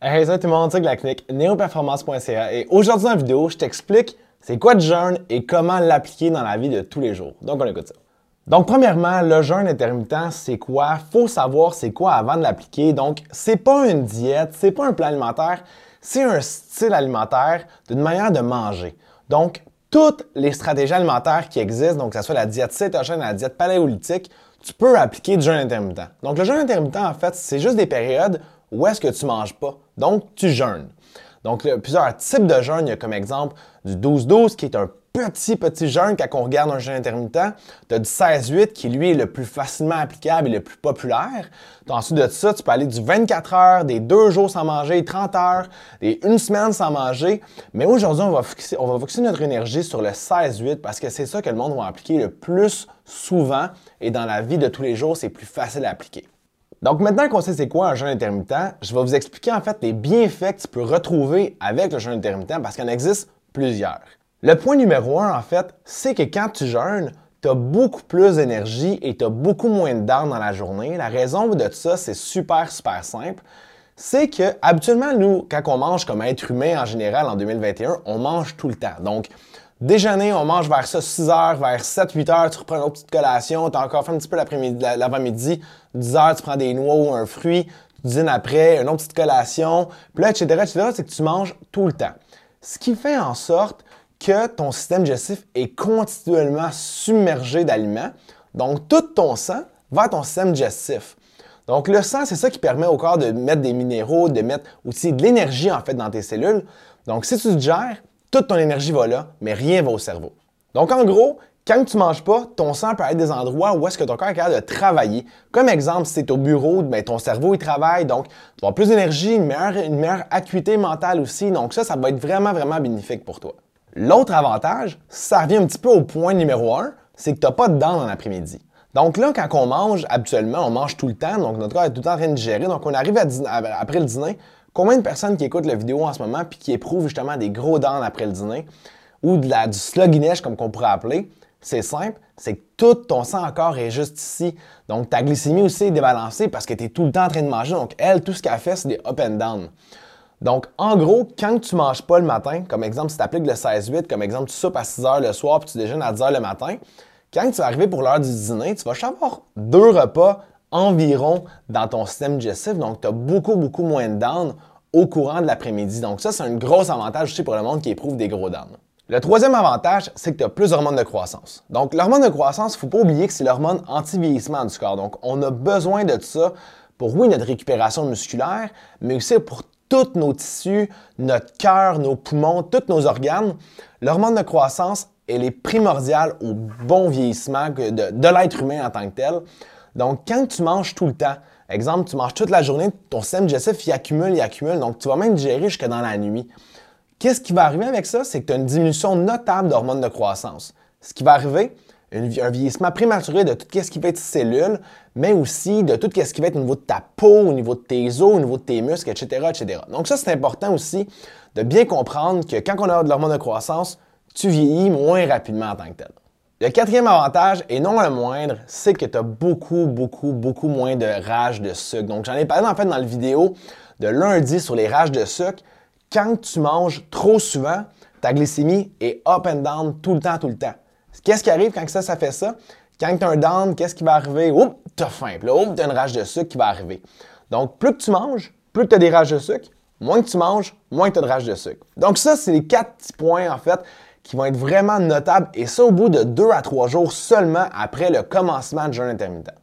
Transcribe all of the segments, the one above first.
Hey, salut tout le monde, c'est la clinique neoperformance.ca et aujourd'hui dans la vidéo, je t'explique c'est quoi le jeûne et comment l'appliquer dans la vie de tous les jours. Donc on écoute ça. Donc premièrement, le jeûne intermittent, c'est quoi? Faut savoir c'est quoi avant de l'appliquer. Donc c'est pas une diète, c'est pas un plan alimentaire, c'est un style alimentaire d'une manière de manger. Donc toutes les stratégies alimentaires qui existent, donc que ce soit la diète cétogène, la diète paléolithique, tu peux appliquer du jeûne intermittent. Donc le jeûne intermittent en fait, c'est juste des périodes où est-ce que tu manges pas? Donc, tu jeûnes. Donc, il y a plusieurs types de jeûne. Il y a comme exemple du 12-12 qui est un petit, petit jeûne quand on regarde un jeûne intermittent. Tu as du 16-8 qui, lui, est le plus facilement applicable et le plus populaire. ensuite de ça, tu peux aller du 24 heures, des deux jours sans manger, 30 heures, des une semaine sans manger. Mais aujourd'hui, on va fixer, on va notre énergie sur le 16-8 parce que c'est ça que le monde va appliquer le plus souvent et dans la vie de tous les jours, c'est plus facile à appliquer. Donc maintenant qu'on sait c'est quoi un jeûne intermittent, je vais vous expliquer en fait les bienfaits que tu peux retrouver avec le jeûne intermittent parce qu'il en existe plusieurs. Le point numéro un en fait, c'est que quand tu jeûnes, tu as beaucoup plus d'énergie et tu as beaucoup moins de dents dans la journée. La raison de ça, c'est super super simple. C'est que habituellement nous quand on mange comme être humain en général en 2021, on mange tout le temps. Donc Déjeuner, on mange vers ça 6 heures, vers 7-8 heures, tu reprends une autre petite collation, tu as encore fait un petit peu l'avant-midi, 10 heures, tu prends des noix ou un fruit, tu dînes après, une autre petite collation, puis là, etc., etc., c'est que tu manges tout le temps. Ce qui fait en sorte que ton système digestif est continuellement submergé d'aliments. Donc, tout ton sang va à ton système digestif. Donc, le sang, c'est ça qui permet au corps de mettre des minéraux, de mettre aussi de l'énergie, en fait, dans tes cellules. Donc, si tu digères, toute ton énergie va là, mais rien va au cerveau. Donc, en gros, quand tu manges pas, ton sang peut être des endroits où est-ce que ton corps est capable de travailler. Comme exemple, si tu au bureau, ben, ton cerveau il travaille, donc tu vas plus d'énergie, une meilleure, une meilleure acuité mentale aussi. Donc ça, ça va être vraiment, vraiment bénéfique pour toi. L'autre avantage, ça revient un petit peu au point numéro un, c'est que tu n'as pas de dents dans l'après-midi. Donc là, quand on mange, habituellement, on mange tout le temps, donc notre corps est tout le temps en train de digérer. Donc on arrive après le dîner, Combien de personnes qui écoutent la vidéo en ce moment puis qui éprouvent justement des gros dents après le dîner? Ou de la, du comme qu'on pourrait appeler? C'est simple, c'est que tout ton sang encore est juste ici. Donc ta glycémie aussi est débalancée parce que tu tout le temps en train de manger. Donc elle, tout ce qu'elle fait, c'est des up and down. Donc, en gros, quand tu manges pas le matin, comme exemple, si tu appliques le 16-8, comme exemple, tu soupes à 6 heures le soir puis tu déjeunes à 10 heures le matin, quand tu vas arriver pour l'heure du dîner, tu vas avoir deux repas environ dans ton système digestif. Donc, tu as beaucoup, beaucoup moins de down au courant de l'après-midi. Donc, ça, c'est un gros avantage aussi pour le monde qui éprouve des gros down. Le troisième avantage, c'est que tu as plus d'hormones de croissance. Donc, l'hormone de croissance, il ne faut pas oublier que c'est l'hormone anti-vieillissement du corps. Donc, on a besoin de ça pour, oui, notre récupération musculaire, mais aussi pour tous nos tissus, notre cœur, nos poumons, tous nos organes. L'hormone de croissance, elle est primordiale au bon vieillissement de, l'être humain en tant que tel. Donc, quand tu manges tout le temps, exemple, tu manges toute la journée, ton système digestif, il accumule, il accumule, donc tu vas même digérer jusque dans la nuit. Qu'est-ce qui va arriver avec ça? C'est que tu as une diminution notable d'hormones de croissance. Ce qui va arriver, un vieillissement prématuré de tout ce qui va être cellules, mais aussi de tout ce qui va être au niveau de ta peau, au niveau de tes os, au niveau de tes muscles, etc., etc. Donc ça, c'est important aussi de bien comprendre que quand on a de l'hormone de croissance, tu vieillis moins rapidement en tant que tel. Le quatrième avantage, et non le moindre, c'est que tu as beaucoup, beaucoup, beaucoup moins de rage de sucre. Donc, j'en ai parlé en fait dans la vidéo de lundi sur les rages de sucre. Quand tu manges trop souvent, ta glycémie est up and down tout le temps, tout le temps. Qu'est-ce qui arrive quand ça, ça fait ça? Quand tu as un down, qu'est-ce qui va arriver? Oups, tu as faim. Puis là, oups, tu as une rage de sucre qui va arriver. Donc, plus que tu manges, plus que tu as des rages de sucre, moins que tu manges, moins que tu as de rage de sucre. Donc, ça, c'est les quatre petits points, en fait, qui vont être vraiment notables et ça au bout de deux à trois jours seulement après le commencement de jeûne intermittent.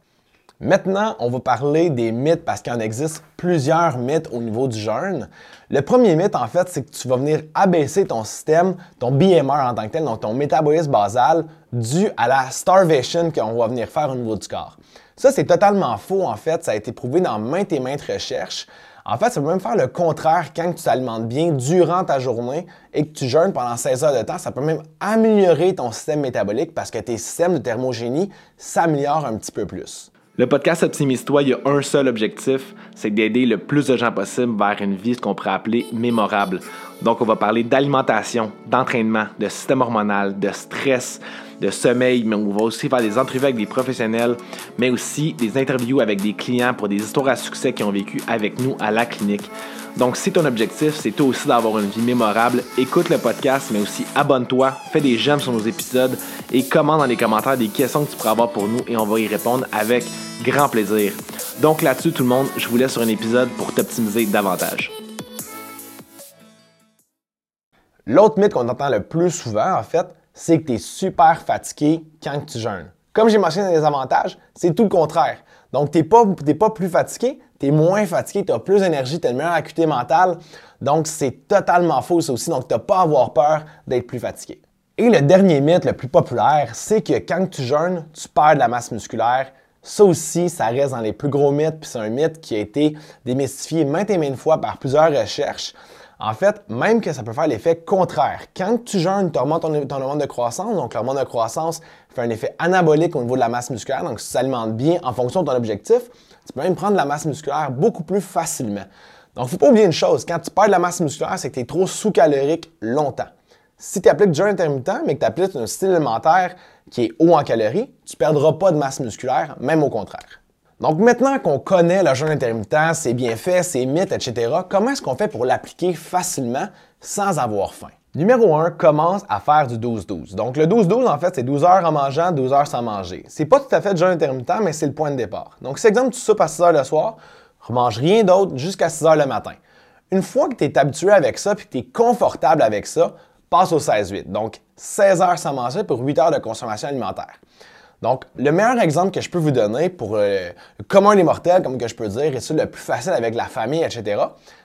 Maintenant, on va parler des mythes parce qu'il en existe plusieurs mythes au niveau du jeûne. Le premier mythe, en fait, c'est que tu vas venir abaisser ton système, ton BMR en tant que tel, donc ton métabolisme basal, dû à la starvation qu'on va venir faire au niveau du corps. Ça, c'est totalement faux, en fait. Ça a été prouvé dans maintes et maintes recherches. En fait, ça peut même faire le contraire quand tu t'alimentes bien durant ta journée et que tu jeûnes pendant 16 heures de temps. Ça peut même améliorer ton système métabolique parce que tes systèmes de thermogénie s'améliorent un petit peu plus. Le podcast Optimise-toi, il y a un seul objectif, c'est d'aider le plus de gens possible vers une vie, qu'on pourrait appeler mémorable. Donc, on va parler d'alimentation, d'entraînement, de système hormonal, de stress, de sommeil, mais on va aussi faire des entrevues avec des professionnels, mais aussi des interviews avec des clients pour des histoires à succès qui ont vécu avec nous à la clinique. Donc, si ton objectif, c'est toi aussi d'avoir une vie mémorable, écoute le podcast, mais aussi abonne-toi, fais des j'aime sur nos épisodes et commente dans les commentaires des questions que tu pourras avoir pour nous et on va y répondre avec grand plaisir. Donc là-dessus, tout le monde, je vous laisse sur un épisode pour t'optimiser davantage. L'autre mythe qu'on entend le plus souvent, en fait, c'est que tu es super fatigué quand tu jeûnes. Comme j'ai mentionné les avantages, c'est tout le contraire. Donc, tu n'es pas, pas, plus fatigué, tu es moins fatigué, tu as plus d'énergie, tu as une meilleure acuité mentale. Donc, c'est totalement faux ça aussi. Donc, tu n'as pas à avoir peur d'être plus fatigué. Et le dernier mythe le plus populaire, c'est que quand tu jeûnes, tu perds de la masse musculaire. Ça aussi, ça reste dans les plus gros mythes, puis c'est un mythe qui a été démystifié maintes et maintes fois par plusieurs recherches. En fait, même que ça peut faire l'effet contraire. Quand tu jeûnes, tu augmentes ton, ton, hormone de croissance. Donc, l'hormone de croissance fait un effet anabolique au niveau de la masse musculaire. Donc, si tu bien en fonction de ton objectif, tu peux même prendre de la masse musculaire beaucoup plus facilement. Donc, il ne faut pas oublier une chose. Quand tu perds de la masse musculaire, c'est que tu es trop sous-calorique longtemps. Si tu appliques du jeûne intermittent, mais que tu appliques un style alimentaire qui est haut en calories, tu ne perdras pas de masse musculaire, même au contraire. Donc maintenant qu'on connaît le jeûne intermittent, ses bienfaits, ses mythes, etc., comment est-ce qu'on fait pour l'appliquer facilement sans avoir faim? Numéro 1, commence à faire du 12-12. Donc le 12-12, en fait, c'est 12 heures en mangeant, 12 heures sans manger. C'est pas tout à fait jeûne intermittent, mais c'est le point de départ. Donc si exemple tu soupes à 6 heures le soir, remange rien d'autre jusqu'à 6 heures le matin. Une fois que tu es habitué avec ça puis que tu es confortable avec ça, passe au 16-8. Donc 16 heures sans manger pour 8 heures de consommation alimentaire. Donc, le meilleur exemple que je peux vous donner pour euh, le commun des mortels, comme que je peux dire, et c'est le plus facile avec la famille, etc.,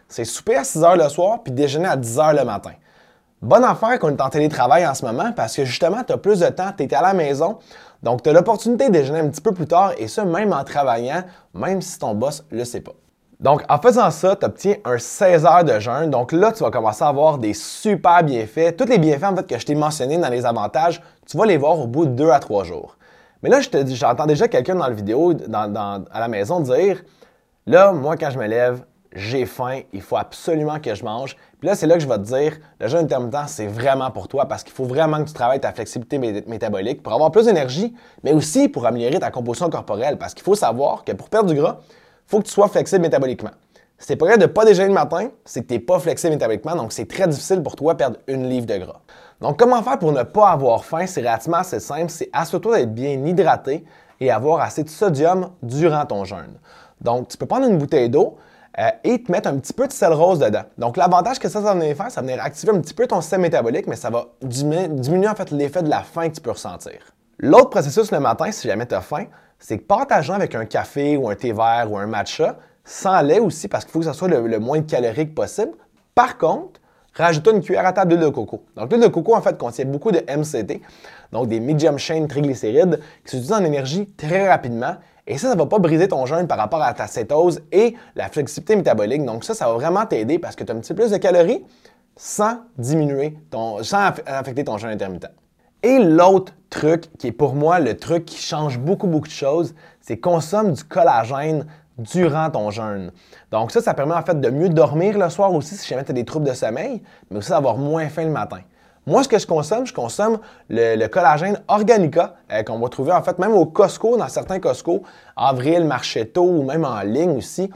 c'est souper à 6 h le soir puis déjeuner à 10 h le matin. Bonne affaire qu'on est en télétravail en ce moment parce que justement, tu as plus de temps, tu es à la maison, donc tu as l'opportunité de déjeuner un petit peu plus tard et ça même en travaillant, même si ton boss ne le sait pas. Donc, en faisant ça, tu obtiens un 16 heures de jeûne. Donc là, tu vas commencer à avoir des super bienfaits. Tous les bienfaits en fait, que je t'ai mentionnés dans les avantages, tu vas les voir au bout de 2 à 3 jours. Mais là, j'entends déjà quelqu'un dans la vidéo, à la maison, dire Là, moi, quand je me lève, j'ai faim, il faut absolument que je mange. Puis là, c'est là que je vais te dire le jeûne intermittent, c'est vraiment pour toi parce qu'il faut vraiment que tu travailles ta flexibilité métabolique pour avoir plus d'énergie, mais aussi pour améliorer ta composition corporelle. Parce qu'il faut savoir que pour perdre du gras, il faut que tu sois flexible métaboliquement. Si tu es prêt de pas déjeuner le matin, c'est que tu n'es pas flexible métaboliquement, donc c'est très difficile pour toi de perdre une livre de gras. Donc, comment faire pour ne pas avoir faim? C'est relativement assez simple. C'est assure-toi d'être bien hydraté et avoir assez de sodium durant ton jeûne. Donc, tu peux prendre une bouteille d'eau euh, et te mettre un petit peu de sel rose dedans. Donc, l'avantage que ça, ça va venir faire, ça va venir activer un petit peu ton système métabolique, mais ça va diminuer, en fait l'effet de la faim que tu peux ressentir. L'autre processus le matin, si jamais tu as faim, c'est que partageant avec un café ou un thé vert ou un matcha, sans lait aussi, parce qu'il faut que ça soit le, moins calorique possible. Par contre, rajoute une cuillère à table d'huile de coco. Donc, l'huile de coco, en fait, contient beaucoup de MCT, donc des medium chain triglycérides, qui s'utilisent en énergie très rapidement. Et ça, ça ne va pas briser ton jeûne par rapport à ta cétose et la flexibilité métabolique. Donc, ça, ça va vraiment t'aider parce que tu as un petit peu plus de calories sans diminuer ton, sans affecter ton jeûne intermittent. Et l'autre truc, qui est pour moi le truc qui change beaucoup, beaucoup de choses, c'est consomme du collagène durant ton jeûne. Donc ça, ça permet en fait de mieux dormir le soir aussi si jamais tu as des troubles de sommeil, mais aussi d'avoir moins faim le matin. Moi, ce que je consomme, je consomme le, collagène Organica euh, qu'on va trouver en fait même au Costco, dans certains Costco, Avril, Marchetto ou même en ligne aussi.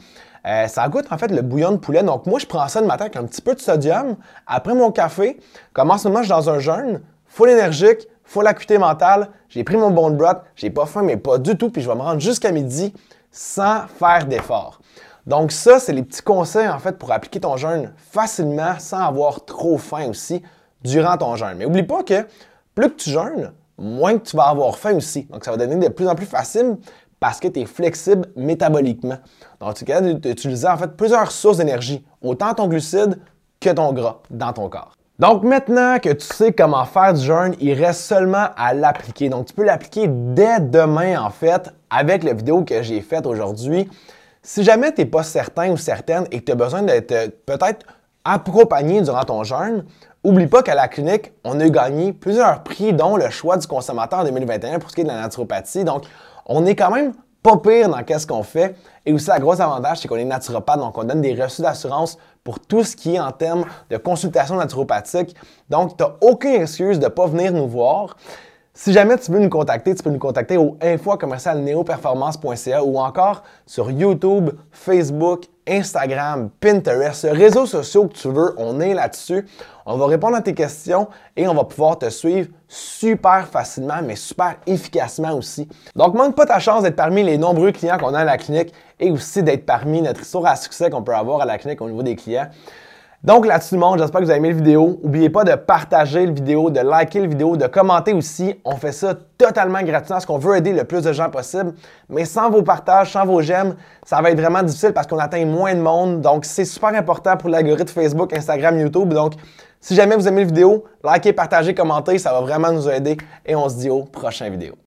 Euh, ça goûte en fait le bouillon de poulet. Donc moi, je prends ça le matin avec un petit peu de sodium. Après mon café, comme en ce moment dans un jeûne, full énergique, full acuité mentale, j'ai pris mon bon broth, j'ai pas faim mais pas du tout, puis je vais me rendre jusqu'à midi sans faire d'effort. Donc ça, c'est les petits conseils en fait pour appliquer ton jeûne facilement sans avoir trop faim aussi durant ton jeûne. Mais n'oublie pas que plus que tu jeûnes, moins que tu vas avoir faim aussi. Donc ça va devenir de plus en plus facile parce que tu es flexible métaboliquement. Donc tu es capable d'utiliser en fait plusieurs sources d'énergie, autant ton glucide que ton gras dans ton corps. Donc maintenant que tu sais comment faire du jeûne, il reste seulement à l'appliquer. Donc tu peux l'appliquer dès demain en fait avec la vidéo que j'ai faite aujourd'hui. Si jamais tu n'es pas certain ou certaine et que tu as besoin d'être euh, peut-être accompagné durant ton jeûne, oublie pas qu'à la clinique, on a gagné plusieurs prix, dont le choix du consommateur en 2021 pour ce qui est de la naturopathie. Donc, on est quand même pas pire dans qu'est-ce qu'on fait. Et aussi, la grosse avantage, c'est qu'on est naturopathe, donc on donne des reçus d'assurance pour tout ce qui est en termes de consultation naturopathique. Donc, tu n'as aucune excuse de ne pas venir nous voir. Si jamais tu veux nous contacter, tu peux nous contacter au info-neoperformance.ca ou encore sur YouTube, Facebook, Instagram, Pinterest, réseaux sociaux que tu veux, on est là-dessus. On va répondre à tes questions et on va pouvoir te suivre super facilement, mais super efficacement aussi. Donc, manque pas ta chance d'être parmi les nombreux clients qu'on a à la clinique et aussi d'être parmi notre histoire à succès qu'on peut avoir à la clinique au niveau des clients. Donc là-dessus le monde, j'espère que vous avez aimé la vidéo. N'oubliez pas de partager la vidéo, de liker la vidéo, de commenter aussi. On fait ça totalement gratuitement parce qu'on veut aider le plus de gens possible. Mais sans vos partages, sans vos j'aime, ça va être vraiment difficile parce qu'on atteint moins de monde. Donc c'est super important pour l'algorithme Facebook, Instagram, YouTube. Donc si jamais vous aimez la vidéo, likez, partagez, commentez, ça va vraiment nous aider. Et on se dit au prochain vidéo.